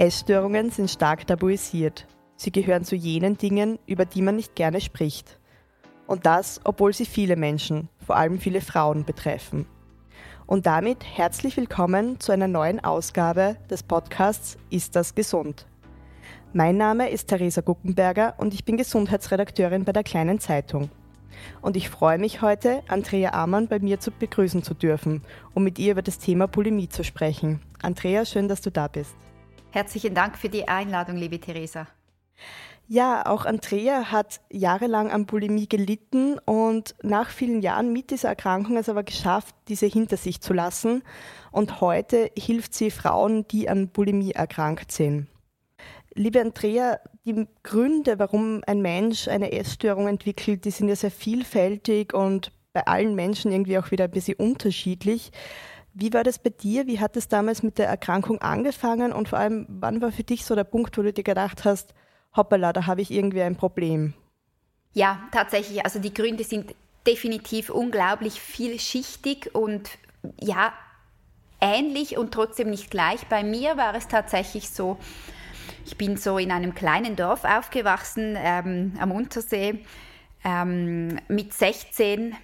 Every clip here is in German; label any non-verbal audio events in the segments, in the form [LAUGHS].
Essstörungen sind stark tabuisiert. Sie gehören zu jenen Dingen, über die man nicht gerne spricht. Und das, obwohl sie viele Menschen, vor allem viele Frauen, betreffen. Und damit herzlich willkommen zu einer neuen Ausgabe des Podcasts Ist das gesund? Mein Name ist Theresa Guckenberger und ich bin Gesundheitsredakteurin bei der Kleinen Zeitung. Und ich freue mich heute, Andrea Amann bei mir zu begrüßen zu dürfen, um mit ihr über das Thema Bulimie zu sprechen. Andrea, schön, dass du da bist. Herzlichen Dank für die Einladung, liebe Theresa. Ja, auch Andrea hat jahrelang an Bulimie gelitten und nach vielen Jahren mit dieser Erkrankung es aber geschafft, diese hinter sich zu lassen. Und heute hilft sie Frauen, die an Bulimie erkrankt sind. Liebe Andrea, die Gründe, warum ein Mensch eine Essstörung entwickelt, die sind ja sehr vielfältig und bei allen Menschen irgendwie auch wieder ein bisschen unterschiedlich. Wie war das bei dir? Wie hat es damals mit der Erkrankung angefangen? Und vor allem, wann war für dich so der Punkt, wo du dir gedacht hast, hoppala, da habe ich irgendwie ein Problem? Ja, tatsächlich. Also die Gründe sind definitiv unglaublich vielschichtig und ja, ähnlich und trotzdem nicht gleich. Bei mir war es tatsächlich so, ich bin so in einem kleinen Dorf aufgewachsen ähm, am Untersee. Ähm, mit 16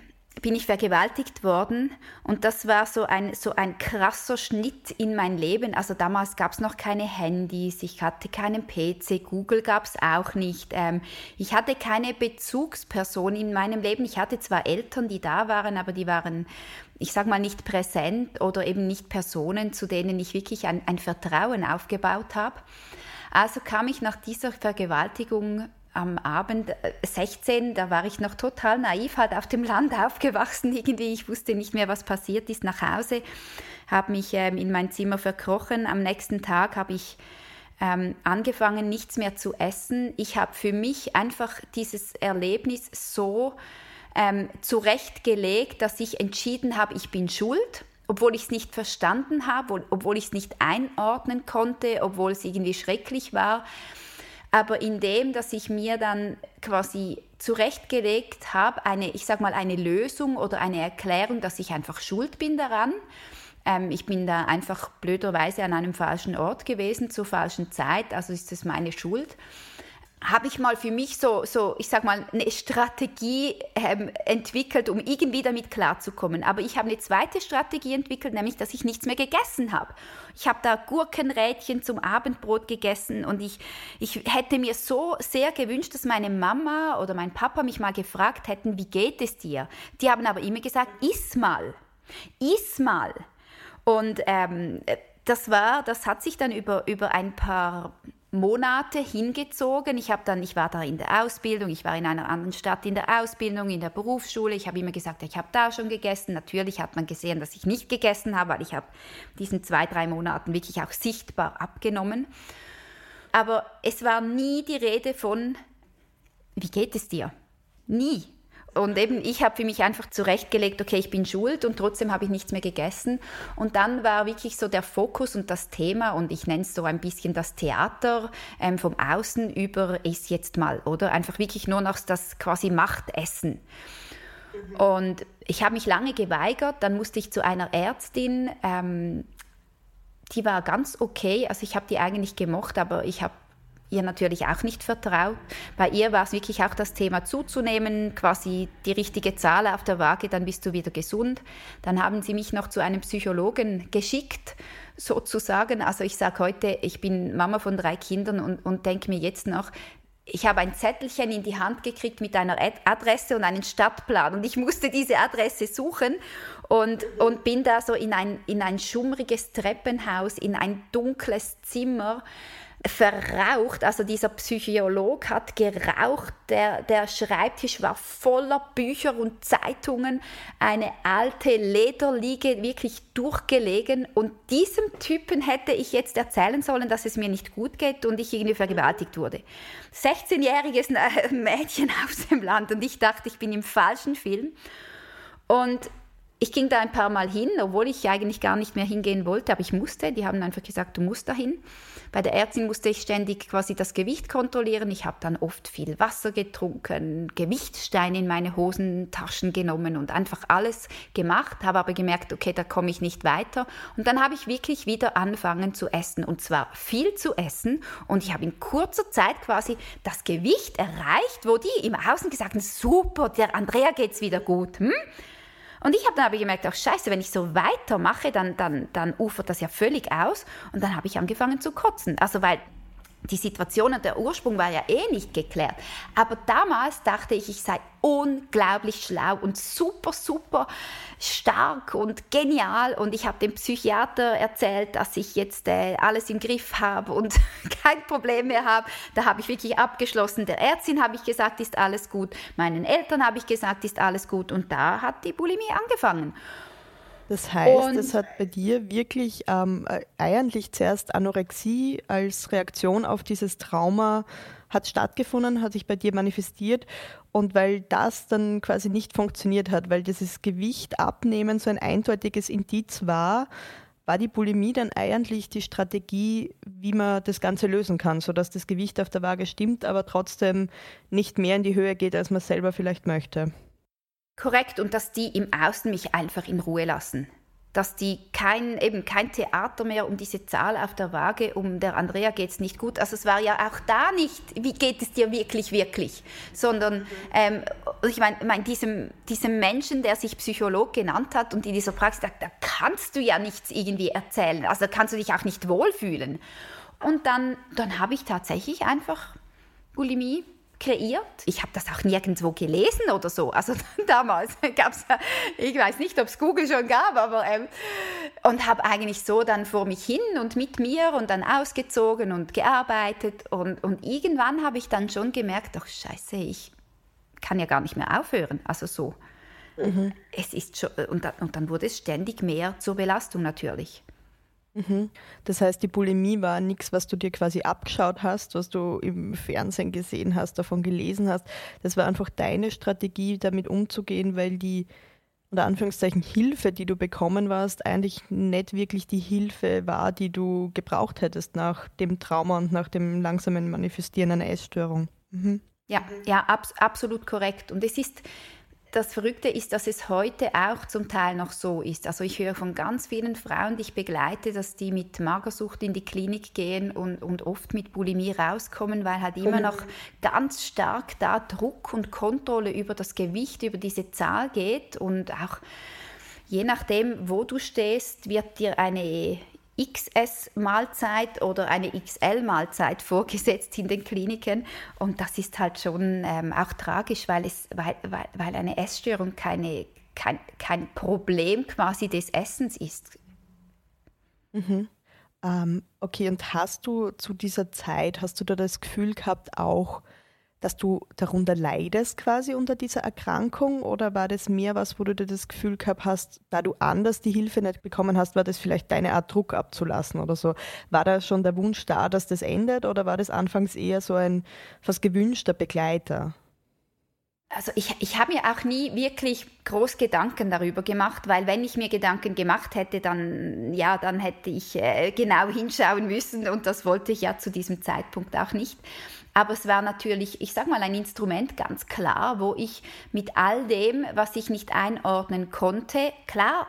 bin ich vergewaltigt worden und das war so ein, so ein krasser Schnitt in mein Leben. Also damals gab es noch keine Handys, ich hatte keinen PC, Google gab es auch nicht. Ähm, ich hatte keine Bezugsperson in meinem Leben. Ich hatte zwar Eltern, die da waren, aber die waren, ich sag mal, nicht präsent oder eben nicht Personen, zu denen ich wirklich ein, ein Vertrauen aufgebaut habe. Also kam ich nach dieser Vergewaltigung am Abend 16, äh, da war ich noch total naiv, halt auf dem Land [LAUGHS] aufgewachsen irgendwie. Ich wusste nicht mehr, was passiert ist. Nach Hause, habe mich ähm, in mein Zimmer verkrochen. Am nächsten Tag habe ich ähm, angefangen, nichts mehr zu essen. Ich habe für mich einfach dieses Erlebnis so ähm, zurechtgelegt, dass ich entschieden habe, ich bin schuld obwohl ich es nicht verstanden habe, obwohl ich es nicht einordnen konnte, obwohl es irgendwie schrecklich war. Aber indem, dass ich mir dann quasi zurechtgelegt habe, eine, ich sag mal, eine Lösung oder eine Erklärung, dass ich einfach schuld bin daran. Ähm, ich bin da einfach blöderweise an einem falschen Ort gewesen, zur falschen Zeit, also ist es meine Schuld habe ich mal für mich so, so, ich sag mal, eine Strategie ähm, entwickelt, um irgendwie damit klarzukommen. Aber ich habe eine zweite Strategie entwickelt, nämlich, dass ich nichts mehr gegessen habe. Ich habe da Gurkenrädchen zum Abendbrot gegessen und ich, ich hätte mir so sehr gewünscht, dass meine Mama oder mein Papa mich mal gefragt hätten, wie geht es dir? Die haben aber immer gesagt, iss mal, iss mal. Und ähm, das war, das hat sich dann über, über ein paar Monate hingezogen. Ich habe dann, ich war da in der Ausbildung, ich war in einer anderen Stadt in der Ausbildung, in der Berufsschule. Ich habe immer gesagt, ich habe da schon gegessen. Natürlich hat man gesehen, dass ich nicht gegessen habe, weil ich habe diesen zwei, drei Monaten wirklich auch sichtbar abgenommen. Aber es war nie die Rede von, wie geht es dir? Nie. Und eben, ich habe für mich einfach zurechtgelegt, okay, ich bin schuld und trotzdem habe ich nichts mehr gegessen. Und dann war wirklich so der Fokus und das Thema, und ich nenne es so ein bisschen das Theater ähm, vom Außen über ist jetzt mal, oder? Einfach wirklich nur noch das quasi Machtessen. Mhm. Und ich habe mich lange geweigert, dann musste ich zu einer Ärztin, ähm, die war ganz okay, also ich habe die eigentlich gemocht, aber ich habe ihr natürlich auch nicht vertraut. Bei ihr war es wirklich auch das Thema zuzunehmen, quasi die richtige Zahl auf der Waage, dann bist du wieder gesund. Dann haben sie mich noch zu einem Psychologen geschickt, sozusagen. Also ich sage heute, ich bin Mama von drei Kindern und, und denke mir jetzt noch, ich habe ein Zettelchen in die Hand gekriegt mit einer Adresse und einen Stadtplan und ich musste diese Adresse suchen und, und bin da so in ein, in ein schummriges Treppenhaus, in ein dunkles Zimmer verraucht, also dieser Psycholog hat geraucht, der, der Schreibtisch war voller Bücher und Zeitungen, eine alte Lederliege wirklich durchgelegen und diesem Typen hätte ich jetzt erzählen sollen, dass es mir nicht gut geht und ich irgendwie vergewaltigt wurde. 16-jähriges Mädchen [LAUGHS] aus dem Land und ich dachte, ich bin im falschen Film und ich ging da ein paar Mal hin, obwohl ich eigentlich gar nicht mehr hingehen wollte, aber ich musste. Die haben einfach gesagt, du musst dahin. Bei der Ärztin musste ich ständig quasi das Gewicht kontrollieren. Ich habe dann oft viel Wasser getrunken, Gewichtssteine in meine Hosentaschen genommen und einfach alles gemacht, habe aber gemerkt, okay, da komme ich nicht weiter. Und dann habe ich wirklich wieder angefangen zu essen und zwar viel zu essen. Und ich habe in kurzer Zeit quasi das Gewicht erreicht, wo die im Außen gesagt haben, super, der Andrea geht's wieder gut. Hm? Und ich habe dann aber gemerkt, auch scheiße, wenn ich so weitermache, dann, dann, dann ufert das ja völlig aus. Und dann habe ich angefangen zu kotzen. Also weil die Situation und der Ursprung war ja eh nicht geklärt. Aber damals dachte ich, ich sei unglaublich schlau und super, super stark und genial. Und ich habe dem Psychiater erzählt, dass ich jetzt äh, alles im Griff habe und [LAUGHS] kein Problem mehr habe. Da habe ich wirklich abgeschlossen. Der Ärztin habe ich gesagt, ist alles gut. Meinen Eltern habe ich gesagt, ist alles gut. Und da hat die Bulimie angefangen. Das heißt, und es hat bei dir wirklich ähm, eigentlich zuerst Anorexie als Reaktion auf dieses Trauma hat stattgefunden, hat sich bei dir manifestiert und weil das dann quasi nicht funktioniert hat, weil dieses Gewicht abnehmen so ein eindeutiges Indiz war, war die Bulimie dann eigentlich die Strategie, wie man das Ganze lösen kann, sodass das Gewicht auf der Waage stimmt, aber trotzdem nicht mehr in die Höhe geht, als man selber vielleicht möchte. Korrekt, und dass die im Außen mich einfach in Ruhe lassen. Dass die kein, eben kein Theater mehr um diese Zahl auf der Waage, um der Andrea geht es nicht gut. Also es war ja auch da nicht, wie geht es dir wirklich, wirklich, sondern ähm, ich meine, mein, diesem, diesem Menschen, der sich Psycholog genannt hat und in dieser Praxis sagt, da kannst du ja nichts irgendwie erzählen, also kannst du dich auch nicht wohlfühlen. Und dann, dann habe ich tatsächlich einfach Bulimie kreiert. Ich habe das auch nirgendwo gelesen oder so. Also [LAUGHS] damals gab es, ich weiß nicht, ob es Google schon gab, aber ähm, und habe eigentlich so dann vor mich hin und mit mir und dann ausgezogen und gearbeitet und, und irgendwann habe ich dann schon gemerkt, ach scheiße, ich kann ja gar nicht mehr aufhören. Also so. Mhm. Es ist schon, und, und dann wurde es ständig mehr zur Belastung natürlich. Mhm. Das heißt, die Bulimie war nichts, was du dir quasi abgeschaut hast, was du im Fernsehen gesehen hast, davon gelesen hast. Das war einfach deine Strategie, damit umzugehen, weil die unter Anführungszeichen Hilfe, die du bekommen warst, eigentlich nicht wirklich die Hilfe war, die du gebraucht hättest nach dem Trauma und nach dem langsamen Manifestieren einer Essstörung. Mhm. Ja, ja, ab, absolut korrekt. Und es ist das Verrückte ist, dass es heute auch zum Teil noch so ist. Also ich höre von ganz vielen Frauen, die ich begleite, dass die mit Magersucht in die Klinik gehen und, und oft mit Bulimie rauskommen, weil halt immer noch ganz stark da Druck und Kontrolle über das Gewicht, über diese Zahl geht und auch je nachdem, wo du stehst, wird dir eine XS-Mahlzeit oder eine XL-Mahlzeit vorgesetzt in den Kliniken. Und das ist halt schon ähm, auch tragisch, weil, es, weil, weil, weil eine Essstörung keine, kein, kein Problem quasi des Essens ist. Mhm. Ähm, okay, und hast du zu dieser Zeit, hast du da das Gefühl gehabt, auch dass du darunter leidest quasi unter dieser Erkrankung oder war das mehr was, wo du dir das Gefühl gehabt hast, da du anders die Hilfe nicht bekommen hast, war das vielleicht deine Art Druck abzulassen oder so? War da schon der Wunsch da, dass das endet oder war das anfangs eher so ein fast gewünschter Begleiter? Also ich, ich habe mir auch nie wirklich groß Gedanken darüber gemacht, weil wenn ich mir Gedanken gemacht hätte, dann ja, dann hätte ich äh, genau hinschauen müssen und das wollte ich ja zu diesem Zeitpunkt auch nicht. Aber es war natürlich, ich sage mal, ein Instrument ganz klar, wo ich mit all dem, was ich nicht einordnen konnte, klar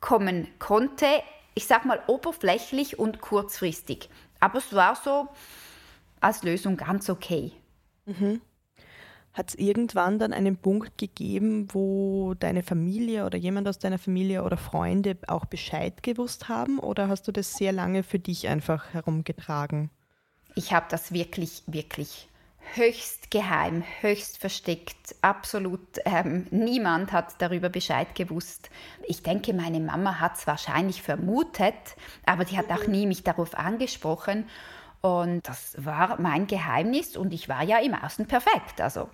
kommen konnte. Ich sage mal oberflächlich und kurzfristig. Aber es war so als Lösung ganz okay. Mhm. Hat es irgendwann dann einen Punkt gegeben, wo deine Familie oder jemand aus deiner Familie oder Freunde auch Bescheid gewusst haben? Oder hast du das sehr lange für dich einfach herumgetragen? Ich habe das wirklich, wirklich höchst geheim, höchst versteckt. Absolut ähm, niemand hat darüber Bescheid gewusst. Ich denke, meine Mama hat es wahrscheinlich vermutet, aber die hat auch nie mich darauf angesprochen. Und das war mein Geheimnis und ich war ja im Außen perfekt. Also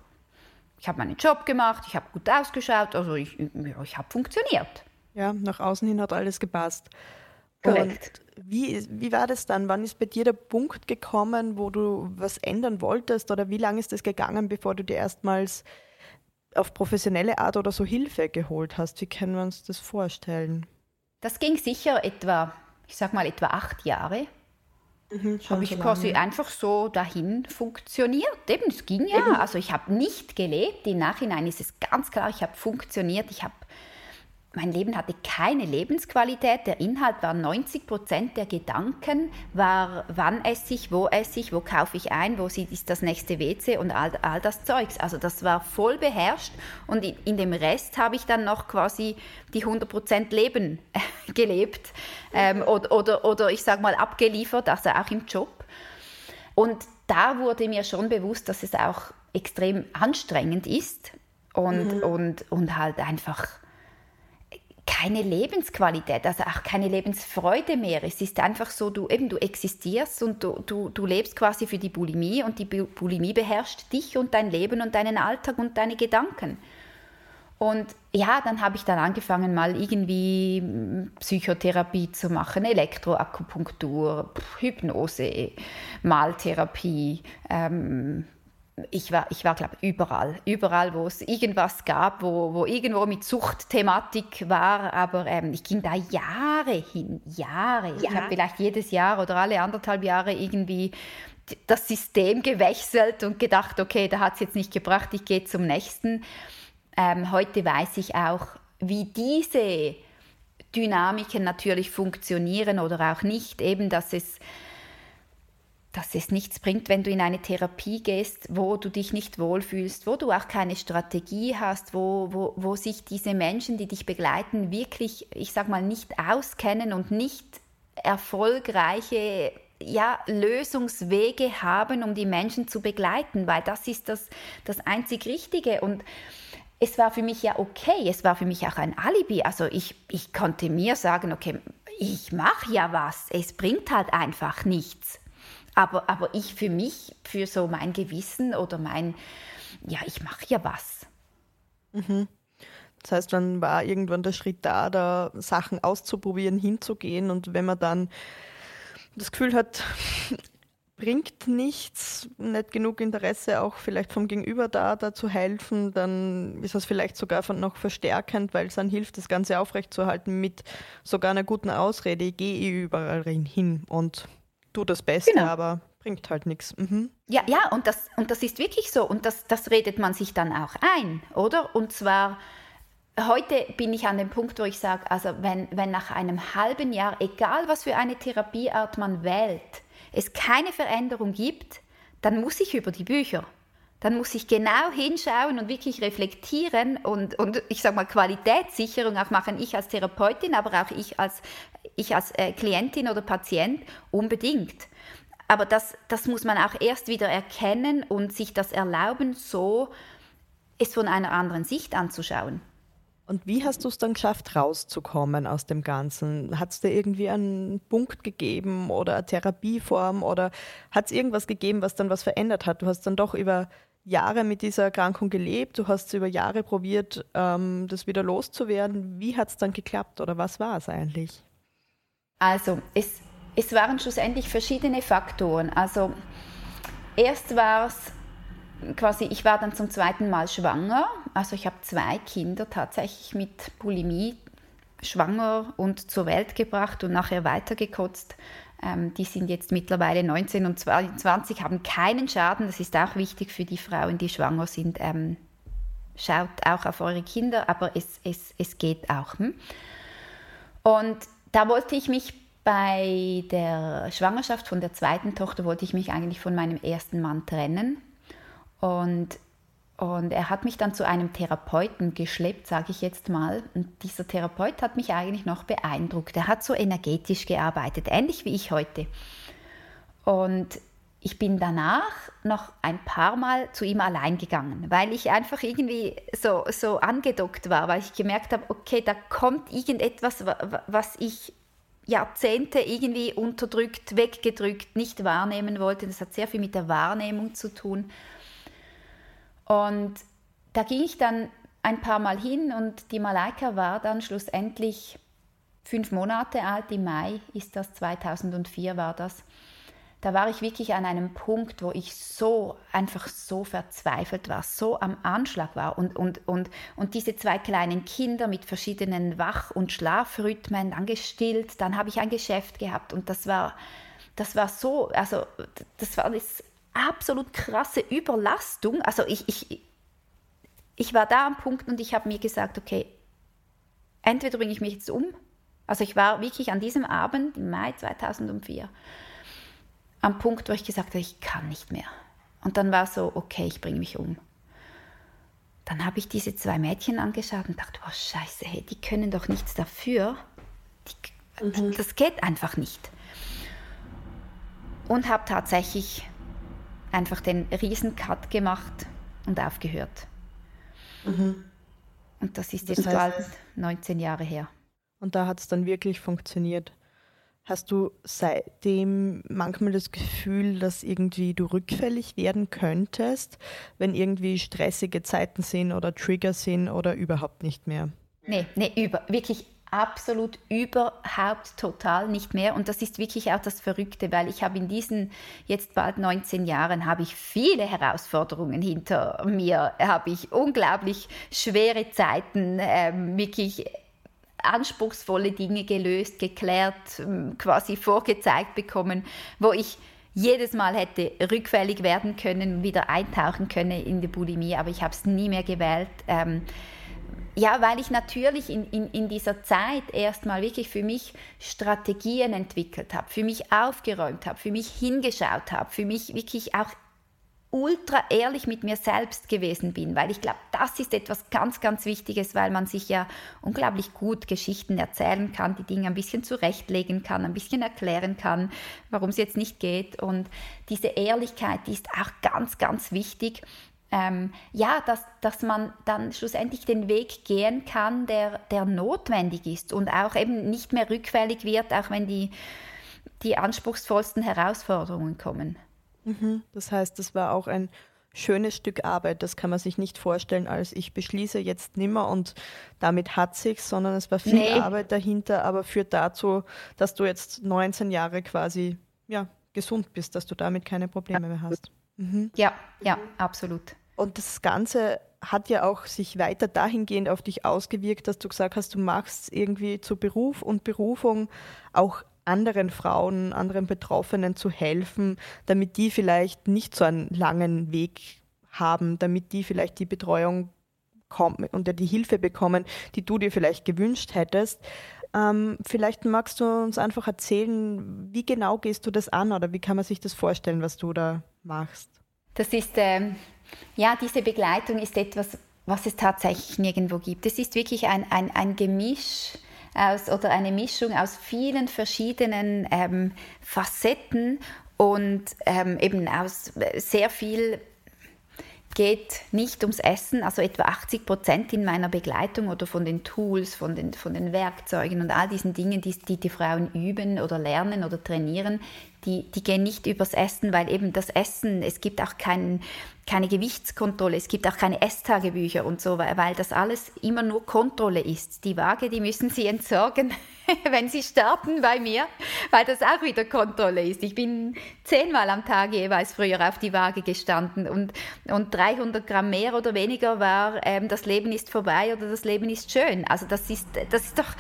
ich habe meinen Job gemacht, ich habe gut ausgeschaut, also ich, ich habe funktioniert. Ja, nach außen hin hat alles gepasst. Korrekt. Und wie, wie war das dann? Wann ist bei dir der Punkt gekommen, wo du was ändern wolltest oder wie lange ist es gegangen, bevor du dir erstmals auf professionelle Art oder so Hilfe geholt hast? Wie können wir uns das vorstellen? Das ging sicher etwa, ich sag mal etwa acht Jahre. Mhm, habe ich so quasi einfach so dahin funktioniert. Eben, es ging ja. Eben. Also ich habe nicht gelebt. Im Nachhinein ist es ganz klar, ich habe funktioniert. Ich habe mein Leben hatte keine Lebensqualität. Der Inhalt war 90 Prozent der Gedanken, war wann esse ich, wo esse ich, wo kaufe ich ein, wo ist das nächste WC und all, all das Zeugs. Also das war voll beherrscht und in, in dem Rest habe ich dann noch quasi die 100 Prozent Leben gelebt ähm, oder, oder, oder ich sage mal abgeliefert, also auch im Job. Und da wurde mir schon bewusst, dass es auch extrem anstrengend ist und, mhm. und, und halt einfach keine Lebensqualität, also auch keine Lebensfreude mehr. Es ist einfach so, du eben du existierst und du, du, du lebst quasi für die Bulimie und die Bulimie beherrscht dich und dein Leben und deinen Alltag und deine Gedanken. Und ja, dann habe ich dann angefangen, mal irgendwie hm, Psychotherapie zu machen, Elektroakupunktur, Hypnose, Maltherapie, ähm, ich war, ich war glaube überall, überall, wo es irgendwas gab, wo, wo irgendwo mit Suchtthematik war, aber ähm, ich ging da Jahre hin, Jahre. Ja. Ich habe vielleicht jedes Jahr oder alle anderthalb Jahre irgendwie das System gewechselt und gedacht, okay, da hat es jetzt nicht gebracht, ich gehe zum nächsten. Ähm, heute weiß ich auch, wie diese Dynamiken natürlich funktionieren oder auch nicht, eben, dass es dass es nichts bringt, wenn du in eine Therapie gehst, wo du dich nicht wohlfühlst, wo du auch keine Strategie hast, wo, wo, wo sich diese Menschen, die dich begleiten, wirklich, ich sag mal, nicht auskennen und nicht erfolgreiche ja, Lösungswege haben, um die Menschen zu begleiten, weil das ist das, das einzig Richtige. Und es war für mich ja okay, es war für mich auch ein Alibi. Also ich, ich konnte mir sagen, okay, ich mache ja was, es bringt halt einfach nichts. Aber, aber ich für mich, für so mein Gewissen oder mein, ja, ich mache ja was. Mhm. Das heißt, dann war irgendwann der Schritt da, da Sachen auszuprobieren, hinzugehen und wenn man dann das Gefühl hat, [LAUGHS] bringt nichts, nicht genug Interesse auch vielleicht vom Gegenüber da, da zu helfen, dann ist das vielleicht sogar noch verstärkend, weil es dann hilft, das Ganze aufrechtzuerhalten mit sogar einer guten Ausrede, ich gehe überall hin und tu das Beste, genau. aber bringt halt nichts. Mhm. Ja, ja, und das, und das ist wirklich so. Und das, das redet man sich dann auch ein, oder? Und zwar, heute bin ich an dem Punkt, wo ich sage, also wenn, wenn nach einem halben Jahr, egal was für eine Therapieart man wählt, es keine Veränderung gibt, dann muss ich über die Bücher. Dann muss ich genau hinschauen und wirklich reflektieren und, und ich sage mal Qualitätssicherung auch machen, ich als Therapeutin, aber auch ich als ich als äh, Klientin oder Patient unbedingt. Aber das, das muss man auch erst wieder erkennen und sich das erlauben, so es von einer anderen Sicht anzuschauen. Und wie hast du es dann geschafft, rauszukommen aus dem Ganzen? Hat es dir irgendwie einen Punkt gegeben oder eine Therapieform oder hat es irgendwas gegeben, was dann was verändert hat? Du hast dann doch über Jahre mit dieser Erkrankung gelebt, du hast über Jahre probiert, ähm, das wieder loszuwerden. Wie hat es dann geklappt oder was war es eigentlich? Also es, es waren schlussendlich verschiedene Faktoren. Also erst war es quasi, ich war dann zum zweiten Mal schwanger. Also ich habe zwei Kinder tatsächlich mit Bulimie schwanger und zur Welt gebracht und nachher weitergekotzt. Ähm, die sind jetzt mittlerweile 19 und 22, haben keinen Schaden. Das ist auch wichtig für die Frauen, die schwanger sind. Ähm, schaut auch auf eure Kinder, aber es, es, es geht auch. Hm? Und da wollte ich mich bei der Schwangerschaft von der zweiten Tochter, wollte ich mich eigentlich von meinem ersten Mann trennen. Und, und er hat mich dann zu einem Therapeuten geschleppt, sage ich jetzt mal. Und dieser Therapeut hat mich eigentlich noch beeindruckt. Er hat so energetisch gearbeitet, ähnlich wie ich heute. Und ich bin danach noch ein paar Mal zu ihm allein gegangen, weil ich einfach irgendwie so, so angedockt war, weil ich gemerkt habe, okay, da kommt irgendetwas, was ich Jahrzehnte irgendwie unterdrückt, weggedrückt, nicht wahrnehmen wollte. Das hat sehr viel mit der Wahrnehmung zu tun. Und da ging ich dann ein paar Mal hin und die Malaika war dann schlussendlich fünf Monate alt. Im Mai ist das, 2004 war das da war ich wirklich an einem Punkt, wo ich so, einfach so verzweifelt war, so am Anschlag war. Und, und, und, und diese zwei kleinen Kinder mit verschiedenen Wach- und Schlafrhythmen, dann gestillt, dann habe ich ein Geschäft gehabt. Und das war, das war so, also das war das absolut krasse Überlastung. Also ich, ich, ich war da am Punkt und ich habe mir gesagt, okay, entweder bringe ich mich jetzt um, also ich war wirklich an diesem Abend im Mai 2004 am Punkt, wo ich gesagt habe, ich kann nicht mehr. Und dann war so, okay, ich bringe mich um. Dann habe ich diese zwei Mädchen angeschaut und dachte, oh scheiße, hey, die können doch nichts dafür. Die, mhm. Das geht einfach nicht. Und habe tatsächlich einfach den Riesencut gemacht und aufgehört. Mhm. Und das ist das jetzt bald 19 Jahre her. Und da hat es dann wirklich funktioniert. Hast du seitdem manchmal das Gefühl, dass irgendwie du rückfällig werden könntest, wenn irgendwie stressige Zeiten sind oder Trigger sind oder überhaupt nicht mehr? Nee, nee, über, wirklich absolut überhaupt total nicht mehr. Und das ist wirklich auch das Verrückte, weil ich habe in diesen jetzt bald 19 Jahren habe ich viele Herausforderungen hinter mir, habe ich unglaublich schwere Zeiten, äh, wirklich anspruchsvolle Dinge gelöst, geklärt, ähm, quasi vorgezeigt bekommen, wo ich jedes Mal hätte rückfällig werden können, wieder eintauchen können in die Bulimie, aber ich habe es nie mehr gewählt. Ähm, ja, weil ich natürlich in, in, in dieser Zeit erstmal wirklich für mich Strategien entwickelt habe, für mich aufgeräumt habe, für mich hingeschaut habe, für mich wirklich auch ultra ehrlich mit mir selbst gewesen bin, weil ich glaube, das ist etwas ganz, ganz Wichtiges, weil man sich ja unglaublich gut Geschichten erzählen kann, die Dinge ein bisschen zurechtlegen kann, ein bisschen erklären kann, warum es jetzt nicht geht. Und diese Ehrlichkeit, die ist auch ganz, ganz wichtig. Ähm, ja, dass, dass man dann schlussendlich den Weg gehen kann, der, der notwendig ist und auch eben nicht mehr rückfällig wird, auch wenn die, die anspruchsvollsten Herausforderungen kommen. Mhm. Das heißt, das war auch ein schönes Stück Arbeit. Das kann man sich nicht vorstellen, als ich beschließe jetzt nimmer und damit hat sich's, sondern es war viel nee. Arbeit dahinter, aber führt dazu, dass du jetzt 19 Jahre quasi ja, gesund bist, dass du damit keine Probleme mehr hast. Mhm. Ja, ja, absolut. Und das Ganze hat ja auch sich weiter dahingehend auf dich ausgewirkt, dass du gesagt hast, du machst irgendwie zu Beruf und Berufung auch anderen Frauen, anderen Betroffenen zu helfen, damit die vielleicht nicht so einen langen Weg haben, damit die vielleicht die Betreuung kommen und die Hilfe bekommen, die du dir vielleicht gewünscht hättest. Ähm, vielleicht magst du uns einfach erzählen, wie genau gehst du das an oder wie kann man sich das vorstellen, was du da machst? Das ist, ähm, ja, diese Begleitung ist etwas, was es tatsächlich nirgendwo gibt. Es ist wirklich ein, ein, ein Gemisch aus oder eine Mischung aus vielen verschiedenen ähm, Facetten und ähm, eben aus sehr viel geht nicht ums Essen, also etwa 80 Prozent in meiner Begleitung oder von den Tools, von den, von den Werkzeugen und all diesen Dingen, die, die die Frauen üben oder lernen oder trainieren, die, die gehen nicht übers Essen, weil eben das Essen, es gibt auch kein, keine Gewichtskontrolle, es gibt auch keine Esstagebücher und so, weil, das alles immer nur Kontrolle ist. Die Waage, die müssen Sie entsorgen, [LAUGHS] wenn Sie starten bei mir, weil das auch wieder Kontrolle ist. Ich bin zehnmal am Tag jeweils früher auf die Waage gestanden und, und 300 Gramm mehr oder weniger war, ähm, das Leben ist vorbei oder das Leben ist schön. Also das ist, das ist doch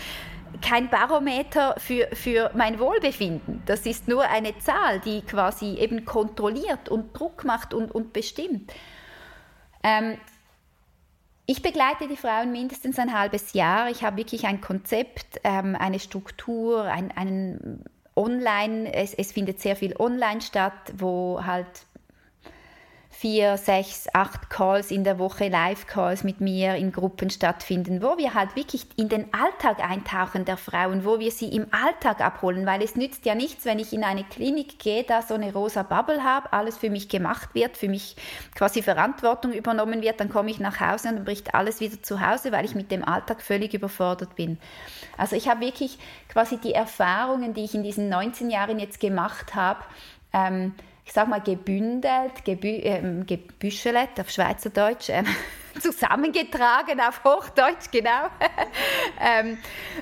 kein Barometer für, für mein Wohlbefinden. Das ist nur eine Zahl, die quasi eben kontrolliert und Druck macht und, und bestimmt. Ähm, ich begleite die Frauen mindestens ein halbes Jahr. Ich habe wirklich ein Konzept, ähm, eine Struktur, ein, einen Online, es, es findet sehr viel online statt, wo halt vier, sechs, acht Calls in der Woche, Live-Calls mit mir in Gruppen stattfinden, wo wir halt wirklich in den Alltag eintauchen der Frauen, wo wir sie im Alltag abholen, weil es nützt ja nichts, wenn ich in eine Klinik gehe, da so eine rosa Bubble habe, alles für mich gemacht wird, für mich quasi Verantwortung übernommen wird, dann komme ich nach Hause und dann bricht alles wieder zu Hause, weil ich mit dem Alltag völlig überfordert bin. Also ich habe wirklich quasi die Erfahrungen, die ich in diesen 19 Jahren jetzt gemacht habe, ähm, ich sag mal, gebündelt, gebü ähm, gebüschelet auf Schweizerdeutsch, ähm, [LAUGHS] zusammengetragen auf Hochdeutsch, genau. [LAUGHS] ähm,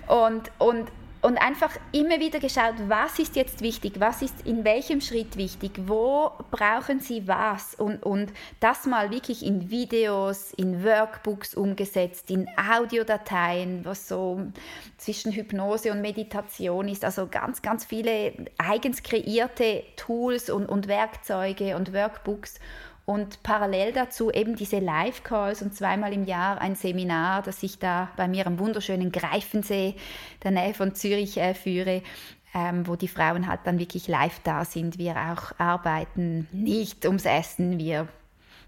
und, und und einfach immer wieder geschaut, was ist jetzt wichtig, was ist in welchem Schritt wichtig, wo brauchen Sie was? Und, und das mal wirklich in Videos, in Workbooks umgesetzt, in Audiodateien, was so zwischen Hypnose und Meditation ist, also ganz, ganz viele eigens kreierte Tools und, und Werkzeuge und Workbooks und parallel dazu eben diese Live-Calls und zweimal im Jahr ein Seminar, das ich da bei mir am wunderschönen Greifensee, der Nähe von Zürich, äh, führe, ähm, wo die Frauen halt dann wirklich live da sind. Wir auch arbeiten nicht ums Essen, wir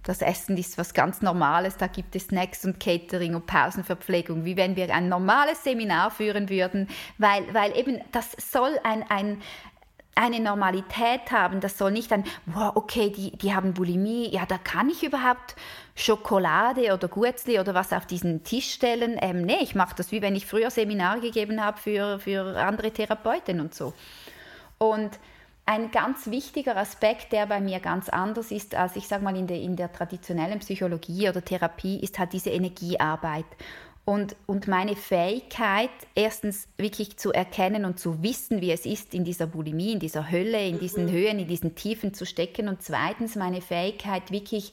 das Essen ist was ganz Normales, da gibt es Snacks und Catering und Pausenverpflegung, wie wenn wir ein normales Seminar führen würden, weil, weil eben das soll ein, ein, eine Normalität haben. Das soll nicht ein, wow, okay, die, die haben Bulimie, ja, da kann ich überhaupt Schokolade oder Gurzli oder was auf diesen Tisch stellen. Ähm, nee, ich mache das, wie wenn ich früher Seminar gegeben habe für, für andere Therapeuten und so. Und ein ganz wichtiger Aspekt, der bei mir ganz anders ist als ich sage mal in der, in der traditionellen Psychologie oder Therapie, ist halt diese Energiearbeit. Und, und meine Fähigkeit, erstens wirklich zu erkennen und zu wissen, wie es ist, in dieser Bulimie, in dieser Hölle, in diesen mhm. Höhen, in diesen Tiefen zu stecken. Und zweitens meine Fähigkeit, wirklich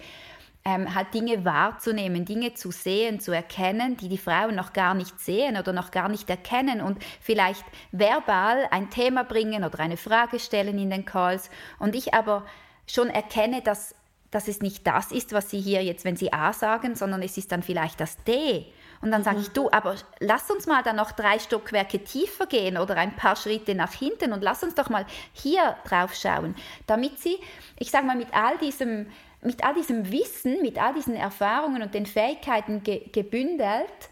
ähm, halt Dinge wahrzunehmen, Dinge zu sehen, zu erkennen, die die Frauen noch gar nicht sehen oder noch gar nicht erkennen und vielleicht verbal ein Thema bringen oder eine Frage stellen in den Calls. Und ich aber schon erkenne, dass, dass es nicht das ist, was sie hier jetzt, wenn sie A sagen, sondern es ist dann vielleicht das D. Und dann sage ich, du, aber lass uns mal dann noch drei Stockwerke tiefer gehen oder ein paar Schritte nach hinten und lass uns doch mal hier drauf schauen, damit sie, ich sage mal, mit all diesem, mit all diesem Wissen, mit all diesen Erfahrungen und den Fähigkeiten ge gebündelt,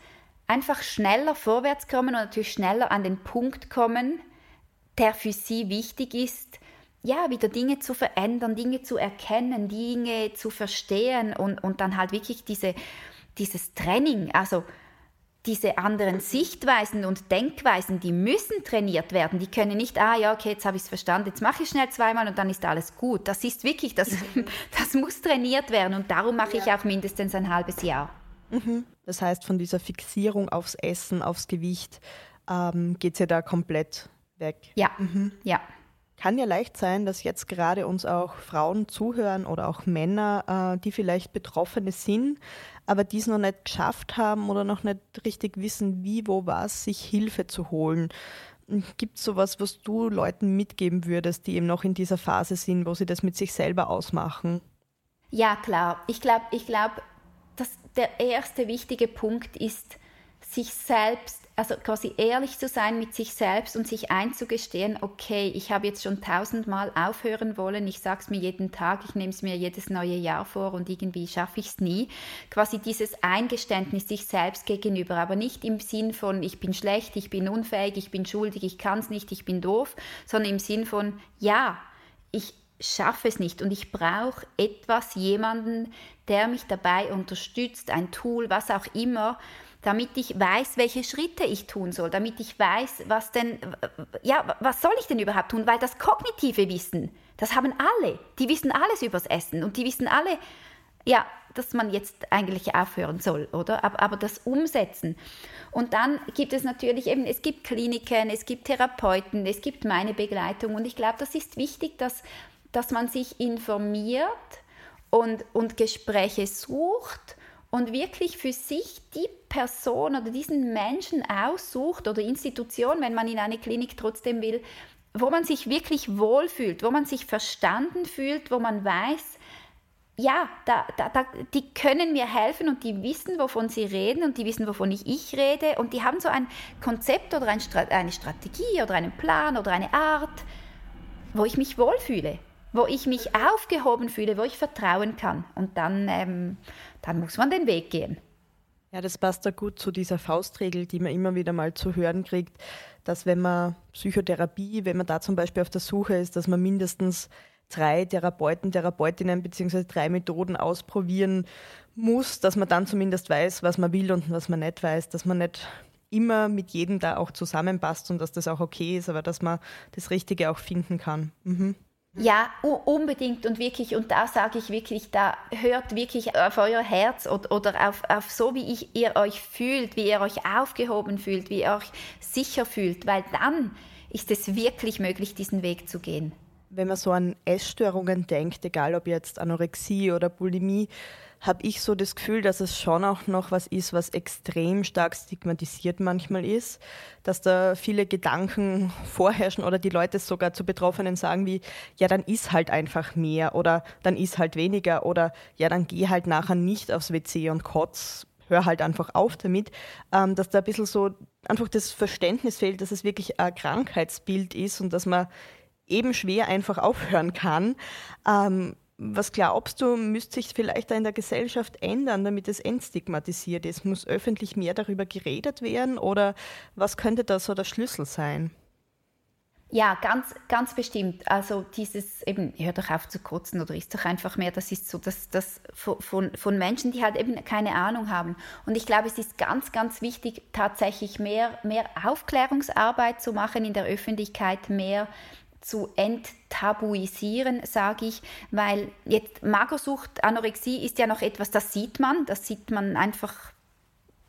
einfach schneller vorwärts kommen und natürlich schneller an den Punkt kommen, der für sie wichtig ist, ja, wieder Dinge zu verändern, Dinge zu erkennen, Dinge zu verstehen und, und dann halt wirklich diese, dieses Training, also diese anderen Sichtweisen und Denkweisen, die müssen trainiert werden. Die können nicht, ah ja, okay, jetzt habe ich es verstanden, jetzt mache ich schnell zweimal und dann ist alles gut. Das ist wirklich, das, [LAUGHS] das muss trainiert werden und darum mache ja. ich auch mindestens ein halbes Jahr. Mhm. Das heißt, von dieser Fixierung aufs Essen, aufs Gewicht, ähm, geht es ja da komplett weg. Ja, mhm. ja. Kann ja leicht sein, dass jetzt gerade uns auch Frauen zuhören oder auch Männer, äh, die vielleicht Betroffene sind, aber dies noch nicht geschafft haben oder noch nicht richtig wissen, wie, wo, was, sich Hilfe zu holen. Gibt es sowas, was du Leuten mitgeben würdest, die eben noch in dieser Phase sind, wo sie das mit sich selber ausmachen? Ja, klar. Ich glaube, ich glaub, der erste wichtige Punkt ist, sich selbst, also quasi ehrlich zu sein mit sich selbst und sich einzugestehen, okay, ich habe jetzt schon tausendmal aufhören wollen, ich sage es mir jeden Tag, ich nehme es mir jedes neue Jahr vor und irgendwie schaffe ich es nie. Quasi dieses Eingeständnis sich selbst gegenüber, aber nicht im Sinn von, ich bin schlecht, ich bin unfähig, ich bin schuldig, ich kann es nicht, ich bin doof, sondern im Sinn von, ja, ich schaffe es nicht und ich brauche etwas, jemanden, der mich dabei unterstützt, ein Tool, was auch immer, damit ich weiß, welche Schritte ich tun soll, damit ich weiß, was denn, ja, was soll ich denn überhaupt tun? Weil das kognitive Wissen, das haben alle. Die wissen alles übers Essen und die wissen alle, ja, dass man jetzt eigentlich aufhören soll, oder? Aber, aber das Umsetzen. Und dann gibt es natürlich eben, es gibt Kliniken, es gibt Therapeuten, es gibt meine Begleitung und ich glaube, das ist wichtig, dass, dass man sich informiert und, und Gespräche sucht und wirklich für sich die Person oder diesen Menschen aussucht oder Institution, wenn man in eine Klinik trotzdem will, wo man sich wirklich wohlfühlt, wo man sich verstanden fühlt, wo man weiß, ja, da, da, da, die können mir helfen und die wissen, wovon sie reden und die wissen, wovon ich, ich rede und die haben so ein Konzept oder ein, eine Strategie oder einen Plan oder eine Art, wo ich mich wohlfühle. Wo ich mich aufgehoben fühle, wo ich vertrauen kann. Und dann, ähm, dann muss man den Weg gehen. Ja, das passt da gut zu dieser Faustregel, die man immer wieder mal zu hören kriegt, dass wenn man Psychotherapie, wenn man da zum Beispiel auf der Suche ist, dass man mindestens drei Therapeuten, Therapeutinnen bzw. drei Methoden ausprobieren muss, dass man dann zumindest weiß, was man will und was man nicht weiß, dass man nicht immer mit jedem da auch zusammenpasst und dass das auch okay ist, aber dass man das Richtige auch finden kann. Mhm. Ja, unbedingt und wirklich, und da sage ich wirklich, da hört wirklich auf euer Herz oder, oder auf, auf so, wie ich, ihr euch fühlt, wie ihr euch aufgehoben fühlt, wie ihr euch sicher fühlt, weil dann ist es wirklich möglich, diesen Weg zu gehen. Wenn man so an Essstörungen denkt, egal ob jetzt Anorexie oder Bulimie, habe ich so das Gefühl, dass es schon auch noch was ist, was extrem stark stigmatisiert manchmal ist, dass da viele Gedanken [LAUGHS] vorherrschen oder die Leute sogar zu Betroffenen sagen wie, ja, dann ist halt einfach mehr oder dann ist halt weniger oder ja, dann geh halt nachher nicht aufs WC und kotz, hör halt einfach auf damit, ähm, dass da ein bisschen so einfach das Verständnis fehlt, dass es wirklich ein Krankheitsbild ist und dass man eben schwer einfach aufhören kann. Ähm, was glaubst du, müsste sich vielleicht da in der Gesellschaft ändern, damit es entstigmatisiert ist? Muss öffentlich mehr darüber geredet werden oder was könnte da so der Schlüssel sein? Ja, ganz, ganz bestimmt. Also dieses eben, hör doch auf zu kotzen oder isst doch einfach mehr, das ist so das, das von, von Menschen, die halt eben keine Ahnung haben. Und ich glaube, es ist ganz, ganz wichtig, tatsächlich mehr, mehr Aufklärungsarbeit zu machen in der Öffentlichkeit, mehr zu enttabuisieren, sage ich, weil jetzt Magersucht, Anorexie ist ja noch etwas, das sieht man, das sieht man einfach,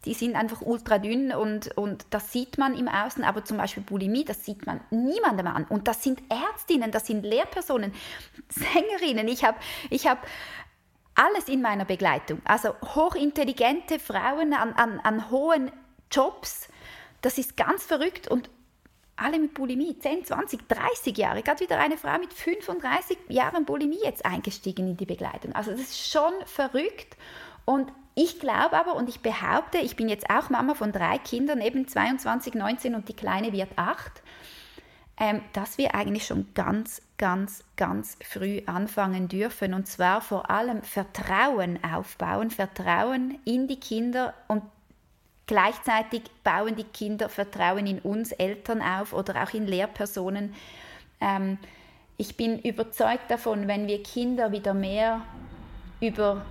die sind einfach ultra dünn und, und das sieht man im Außen, aber zum Beispiel Bulimie, das sieht man niemandem an. Und das sind Ärztinnen, das sind Lehrpersonen, [LAUGHS] Sängerinnen. Ich habe ich hab alles in meiner Begleitung, also hochintelligente Frauen an, an, an hohen Jobs. Das ist ganz verrückt und alle mit Bulimie, 10, 20, 30 Jahre. Gerade wieder eine Frau mit 35 Jahren Bulimie jetzt eingestiegen in die Begleitung. Also das ist schon verrückt. Und ich glaube aber und ich behaupte, ich bin jetzt auch Mama von drei Kindern, eben 22, 19 und die Kleine wird 8, ähm, dass wir eigentlich schon ganz, ganz, ganz früh anfangen dürfen. Und zwar vor allem Vertrauen aufbauen, Vertrauen in die Kinder und Gleichzeitig bauen die Kinder Vertrauen in uns Eltern auf oder auch in Lehrpersonen. Ähm, ich bin überzeugt davon, wenn wir Kinder wieder mehr über,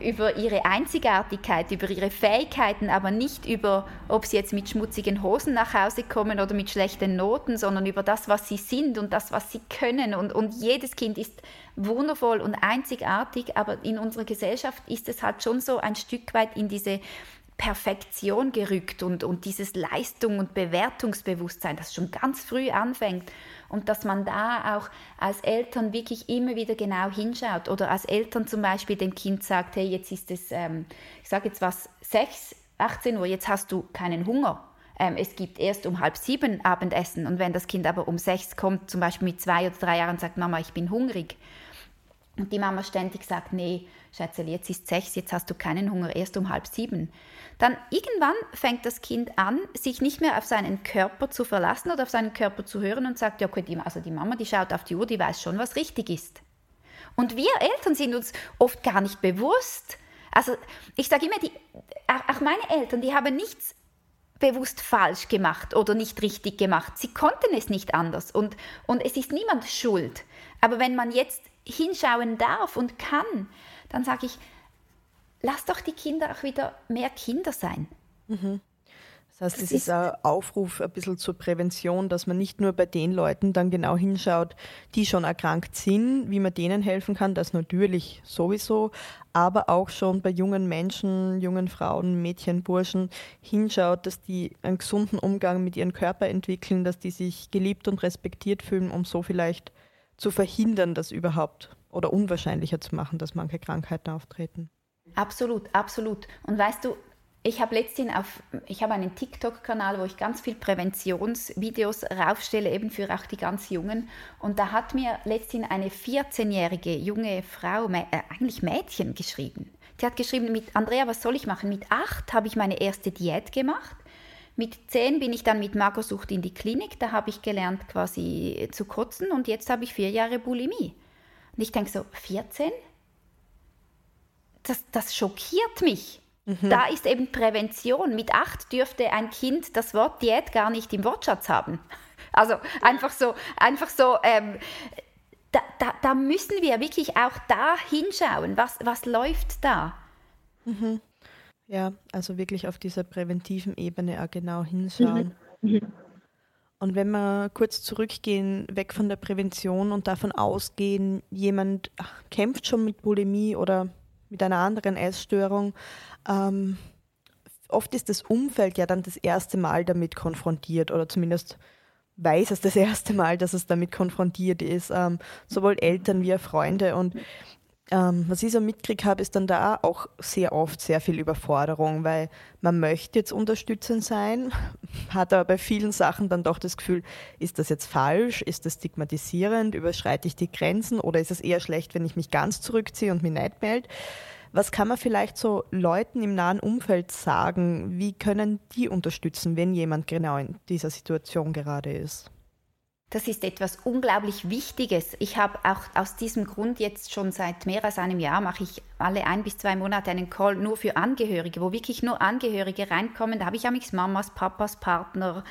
über ihre Einzigartigkeit, über ihre Fähigkeiten, aber nicht über, ob sie jetzt mit schmutzigen Hosen nach Hause kommen oder mit schlechten Noten, sondern über das, was sie sind und das, was sie können. Und, und jedes Kind ist wundervoll und einzigartig, aber in unserer Gesellschaft ist es halt schon so ein Stück weit in diese Perfektion gerückt und, und dieses Leistung und Bewertungsbewusstsein, das schon ganz früh anfängt. Und dass man da auch als Eltern wirklich immer wieder genau hinschaut oder als Eltern zum Beispiel dem Kind sagt, hey, jetzt ist es, ähm, ich sage jetzt was, 6, 18 Uhr, jetzt hast du keinen Hunger. Ähm, es gibt erst um halb sieben Abendessen. Und wenn das Kind aber um sechs kommt, zum Beispiel mit zwei oder drei Jahren, sagt Mama, ich bin hungrig, und die Mama ständig sagt, nee, Schätzeli, jetzt ist sechs, jetzt hast du keinen Hunger, erst um halb sieben. Dann irgendwann fängt das Kind an, sich nicht mehr auf seinen Körper zu verlassen oder auf seinen Körper zu hören und sagt, ja, okay, die, also die Mama, die schaut auf die Uhr, die weiß schon, was richtig ist. Und wir Eltern sind uns oft gar nicht bewusst. Also ich sage immer, die, auch meine Eltern, die haben nichts bewusst falsch gemacht oder nicht richtig gemacht. Sie konnten es nicht anders und, und es ist niemand schuld. Aber wenn man jetzt hinschauen darf und kann, dann sage ich, lass doch die Kinder auch wieder mehr Kinder sein. Mhm. Das heißt, es ist ein Aufruf ein bisschen zur Prävention, dass man nicht nur bei den Leuten dann genau hinschaut, die schon erkrankt sind, wie man denen helfen kann, das natürlich sowieso, aber auch schon bei jungen Menschen, jungen Frauen, Mädchen, Burschen hinschaut, dass die einen gesunden Umgang mit ihrem Körper entwickeln, dass die sich geliebt und respektiert fühlen, um so vielleicht zu verhindern, das überhaupt oder unwahrscheinlicher zu machen, dass manche Krankheiten auftreten. Absolut, absolut. Und weißt du, ich habe letztens auf, ich habe einen TikTok-Kanal, wo ich ganz viel Präventionsvideos raufstelle, eben für auch die ganz Jungen. Und da hat mir letztens eine 14-jährige junge Frau, äh, eigentlich Mädchen, geschrieben. Die hat geschrieben, mit Andrea, was soll ich machen? Mit acht habe ich meine erste Diät gemacht. Mit zehn bin ich dann mit Magersucht in die Klinik. Da habe ich gelernt, quasi zu kotzen. Und jetzt habe ich vier Jahre Bulimie. Und ich denke so, 14? Das, das schockiert mich. Mhm. Da ist eben Prävention. Mit acht dürfte ein Kind das Wort Diät gar nicht im Wortschatz haben. [LAUGHS] Also einfach so, einfach so. Ähm, da, da, da, müssen wir wirklich auch da hinschauen, was, was läuft da. Mhm. Ja, also wirklich auf dieser präventiven Ebene auch genau hinschauen. Mhm. Und wenn wir kurz zurückgehen, weg von der Prävention und davon ausgehen, jemand kämpft schon mit Bulimie oder mit einer anderen Essstörung, ähm, oft ist das Umfeld ja dann das erste Mal damit konfrontiert oder zumindest weiß es das erste Mal, dass es damit konfrontiert ist, ähm, sowohl Eltern wie auch Freunde. Und ähm, was ich so mitgekriegt habe, ist dann da auch sehr oft sehr viel Überforderung, weil man möchte jetzt unterstützend sein, [LAUGHS] hat aber bei vielen Sachen dann doch das Gefühl, ist das jetzt falsch, ist das stigmatisierend, überschreite ich die Grenzen oder ist es eher schlecht, wenn ich mich ganz zurückziehe und mich nicht melde? Was kann man vielleicht so Leuten im nahen Umfeld sagen? Wie können die unterstützen, wenn jemand genau in dieser Situation gerade ist? Das ist etwas unglaublich Wichtiges. Ich habe auch aus diesem Grund jetzt schon seit mehr als einem Jahr mache ich alle ein bis zwei Monate einen Call nur für Angehörige, wo wirklich nur Angehörige reinkommen. Da habe ich ja mich Mamas, Papas, Partner,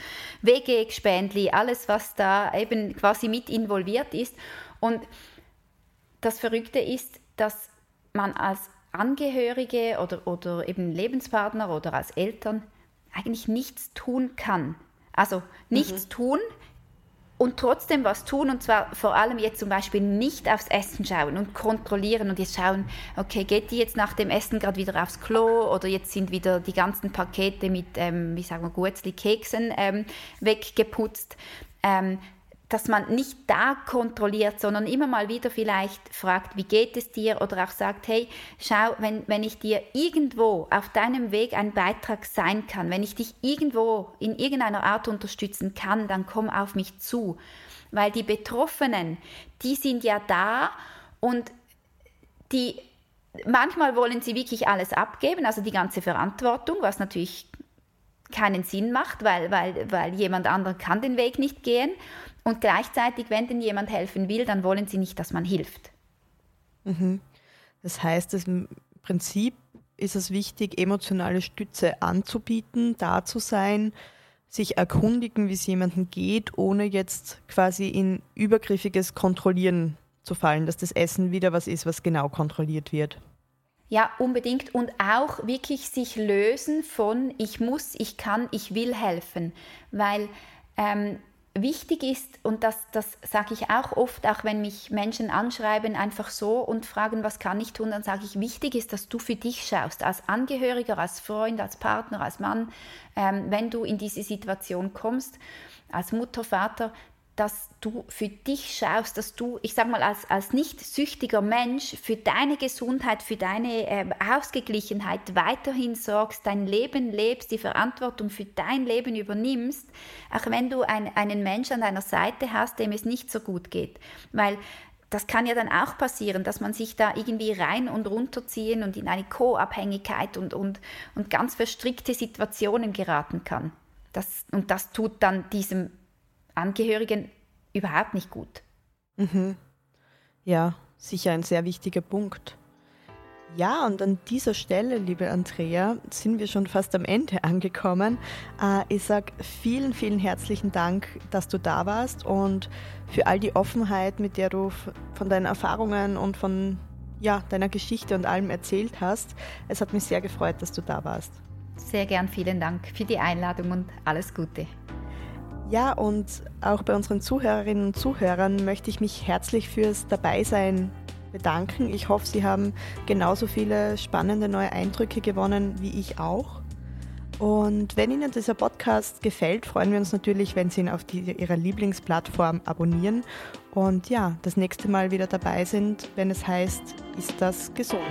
WG, Gespendli, alles, was da eben quasi mit involviert ist. Und das Verrückte ist, dass man als Angehörige oder, oder eben Lebenspartner oder als Eltern eigentlich nichts tun kann. Also nichts mhm. tun und trotzdem was tun und zwar vor allem jetzt zum Beispiel nicht aufs Essen schauen und kontrollieren und jetzt schauen, okay, geht die jetzt nach dem Essen gerade wieder aufs Klo oder jetzt sind wieder die ganzen Pakete mit, ähm, wie sagen wir, Gurzli, Keksen ähm, weggeputzt. Ähm, dass man nicht da kontrolliert, sondern immer mal wieder vielleicht fragt, wie geht es dir oder auch sagt, hey, schau, wenn, wenn ich dir irgendwo auf deinem Weg ein Beitrag sein kann, wenn ich dich irgendwo in irgendeiner Art unterstützen kann, dann komm auf mich zu. Weil die Betroffenen, die sind ja da und die manchmal wollen sie wirklich alles abgeben, also die ganze Verantwortung, was natürlich keinen Sinn macht, weil, weil, weil jemand anderer kann den Weg nicht gehen. Und gleichzeitig, wenn denn jemand helfen will, dann wollen sie nicht, dass man hilft. Mhm. Das heißt, im Prinzip ist es wichtig, emotionale Stütze anzubieten, da zu sein, sich erkundigen, wie es jemandem geht, ohne jetzt quasi in übergriffiges Kontrollieren zu fallen, dass das Essen wieder was ist, was genau kontrolliert wird. Ja, unbedingt. Und auch wirklich sich lösen von ich muss, ich kann, ich will helfen. Weil ähm, wichtig ist, und das, das sage ich auch oft, auch wenn mich Menschen anschreiben, einfach so und fragen, was kann ich tun, dann sage ich, wichtig ist, dass du für dich schaust, als Angehöriger, als Freund, als Partner, als Mann, ähm, wenn du in diese Situation kommst, als Mutter, Vater, dass du für dich schaust, dass du, ich sage mal, als, als nicht süchtiger Mensch für deine Gesundheit, für deine äh, Ausgeglichenheit weiterhin sorgst, dein Leben lebst, die Verantwortung für dein Leben übernimmst, auch wenn du ein, einen Mensch an deiner Seite hast, dem es nicht so gut geht. Weil das kann ja dann auch passieren, dass man sich da irgendwie rein und runterziehen und in eine Co-Abhängigkeit und, und, und ganz verstrickte Situationen geraten kann. Das, und das tut dann diesem Angehörigen überhaupt nicht gut. Mhm. Ja, sicher ein sehr wichtiger Punkt. Ja, und an dieser Stelle, liebe Andrea, sind wir schon fast am Ende [LAUGHS] angekommen. Äh, ich sage vielen, vielen herzlichen Dank, dass du da warst und für all die Offenheit, mit der du von deinen Erfahrungen und von ja, deiner Geschichte und allem erzählt hast. Es hat mich sehr gefreut, dass du da warst. Sehr gern, vielen Dank für die Einladung und alles Gute. Ja, und auch bei unseren Zuhörerinnen und Zuhörern möchte ich mich herzlich fürs Dabeisein bedanken. Ich hoffe, Sie haben genauso viele spannende neue Eindrücke gewonnen wie ich auch. Und wenn Ihnen dieser Podcast gefällt, freuen wir uns natürlich, wenn Sie ihn auf die, Ihrer Lieblingsplattform abonnieren und ja, das nächste Mal wieder dabei sind, wenn es heißt, ist das gesund?